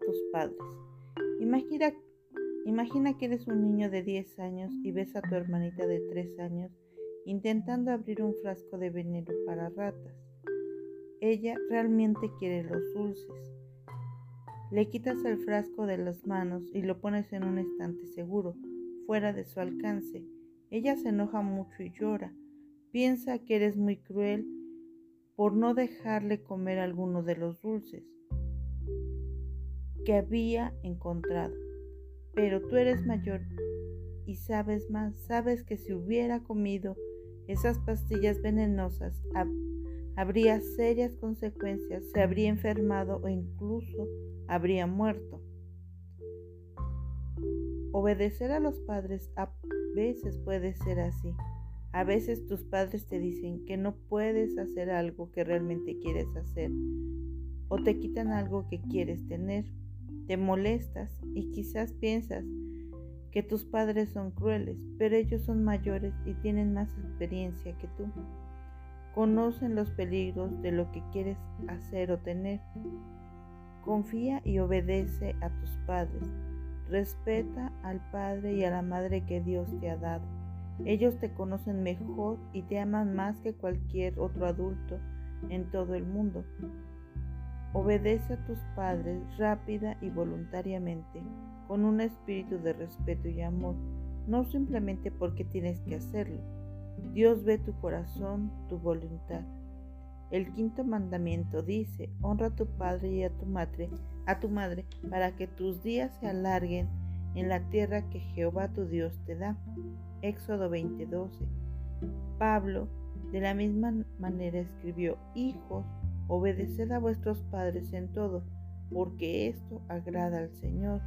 tus padres. Imagina, que eres un niño de 10 años y ves a tu hermanita de 3 años intentando abrir un frasco de veneno para ratas. Ella realmente quiere los dulces. Le quitas el frasco de las manos y lo pones en un estante seguro, fuera de su alcance. Ella se enoja mucho y llora. Piensa que eres muy cruel por no dejarle comer alguno de los dulces que había encontrado. Pero tú eres mayor y sabes más, sabes que si hubiera comido esas pastillas venenosas habría serias consecuencias, se habría enfermado o incluso habría muerto. Obedecer a los padres a veces puede ser así. A veces tus padres te dicen que no puedes hacer algo que realmente quieres hacer o te quitan algo que quieres tener. Te molestas y quizás piensas que tus padres son crueles, pero ellos son mayores y tienen más experiencia que tú. Conocen los peligros de lo que quieres hacer o tener. Confía y obedece a tus padres. Respeta al padre y a la madre que Dios te ha dado. Ellos te conocen mejor y te aman más que cualquier otro adulto en todo el mundo. Obedece a tus padres rápida y voluntariamente, con un espíritu de respeto y amor, no simplemente porque tienes que hacerlo. Dios ve tu corazón, tu voluntad. El quinto mandamiento dice, honra a tu padre y a tu madre, a tu madre, para que tus días se alarguen en la tierra que Jehová tu Dios te da. Éxodo 20:12. Pablo de la misma manera escribió, hijos, Obedeced a vuestros padres en todo, porque esto agrada al Señor.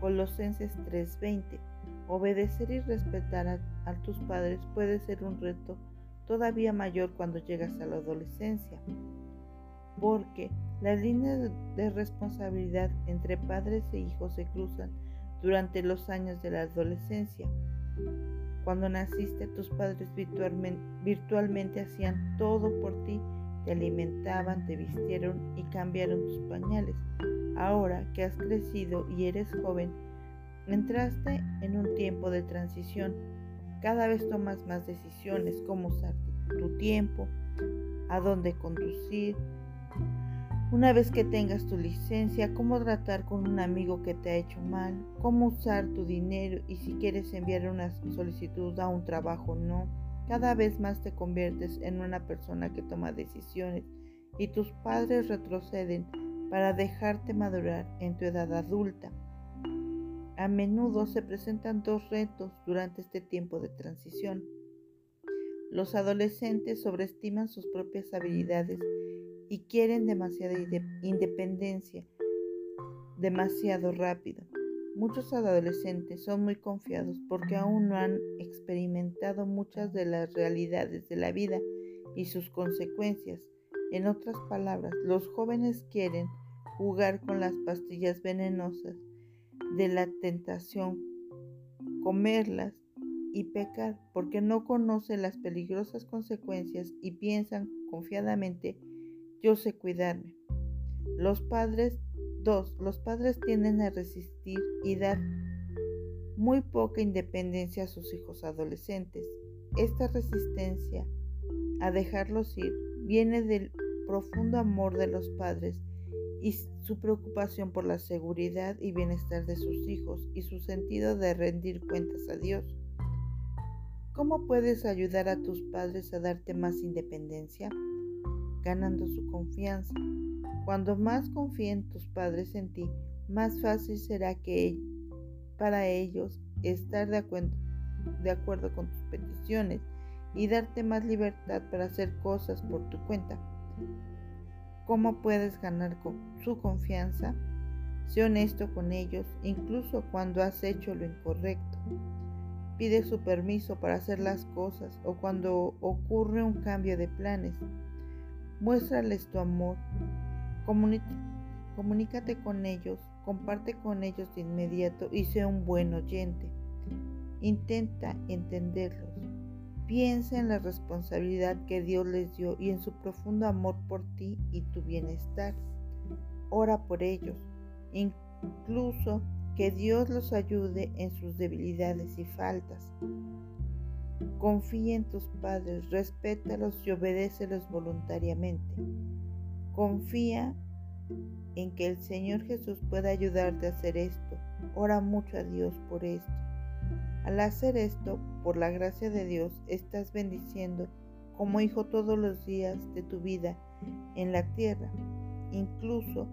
Colosenses 3:20. Obedecer y respetar a, tus padres puede ser un reto todavía mayor cuando llegas a la adolescencia, porque las líneas de responsabilidad entre padres e hijos se cruzan durante los años de la adolescencia. Cuando naciste, tus padres virtualmente, virtualmente hacían todo por ti te alimentaban, te vistieron y cambiaron tus pañales. Ahora que has crecido y eres joven, entraste en un tiempo de transición. Cada vez tomas más decisiones, cómo usar tu tiempo, a dónde conducir. Una vez que tengas tu licencia, cómo tratar con un amigo que te ha hecho mal, cómo usar tu dinero y si quieres enviar una solicitud a un trabajo no cada vez más te conviertes en una persona que toma decisiones y tus padres retroceden para dejarte madurar en tu edad adulta. A menudo se presentan dos retos durante este tiempo de transición. Los adolescentes sobreestiman sus propias habilidades y quieren demasiada independencia demasiado rápido. Muchos adolescentes son muy confiados porque aún no han experimentado muchas de las realidades de la vida y sus consecuencias. En otras palabras, los jóvenes quieren jugar con las pastillas venenosas de la tentación, comerlas y pecar porque no conocen las peligrosas consecuencias y piensan confiadamente, yo sé cuidarme. Los padres 2. Los padres tienden a resistir y dar muy poca independencia a sus hijos adolescentes. Esta resistencia a dejarlos ir viene del profundo amor de los padres y su preocupación por la seguridad y bienestar de sus hijos y su sentido de rendir cuentas a Dios. ¿Cómo puedes ayudar a tus padres a darte más independencia? Ganando su confianza. Cuando más confíen tus padres en ti, más fácil será que para ellos estar de acuerdo, con tus peticiones y darte más libertad para hacer cosas por tu cuenta. ¿Cómo puedes ganar su confianza? Sé honesto con ellos, incluso cuando has hecho lo incorrecto. Pide su permiso para hacer las cosas o cuando ocurre un cambio de planes. Muéstrales tu amor Comunícate con ellos, comparte con ellos de inmediato y sea un buen oyente. Intenta entenderlos. Piensa en la responsabilidad que Dios les dio y en su profundo amor por ti y tu bienestar. Ora por ellos. incluso que Dios los ayude en sus debilidades y faltas. Confía en tus padres, respétalos y obedécelos voluntariamente. Confía en que el Señor Jesús pueda ayudarte a hacer esto. Ora mucho a Dios por esto. Al hacer esto, por la gracia de Dios, estás bendiciendo como hijo todos los días de tu vida en la tierra, incluso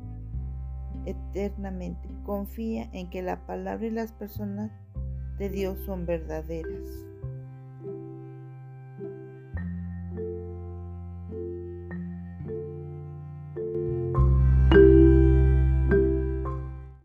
eternamente. Confía en que la palabra y las personas de Dios son verdaderas.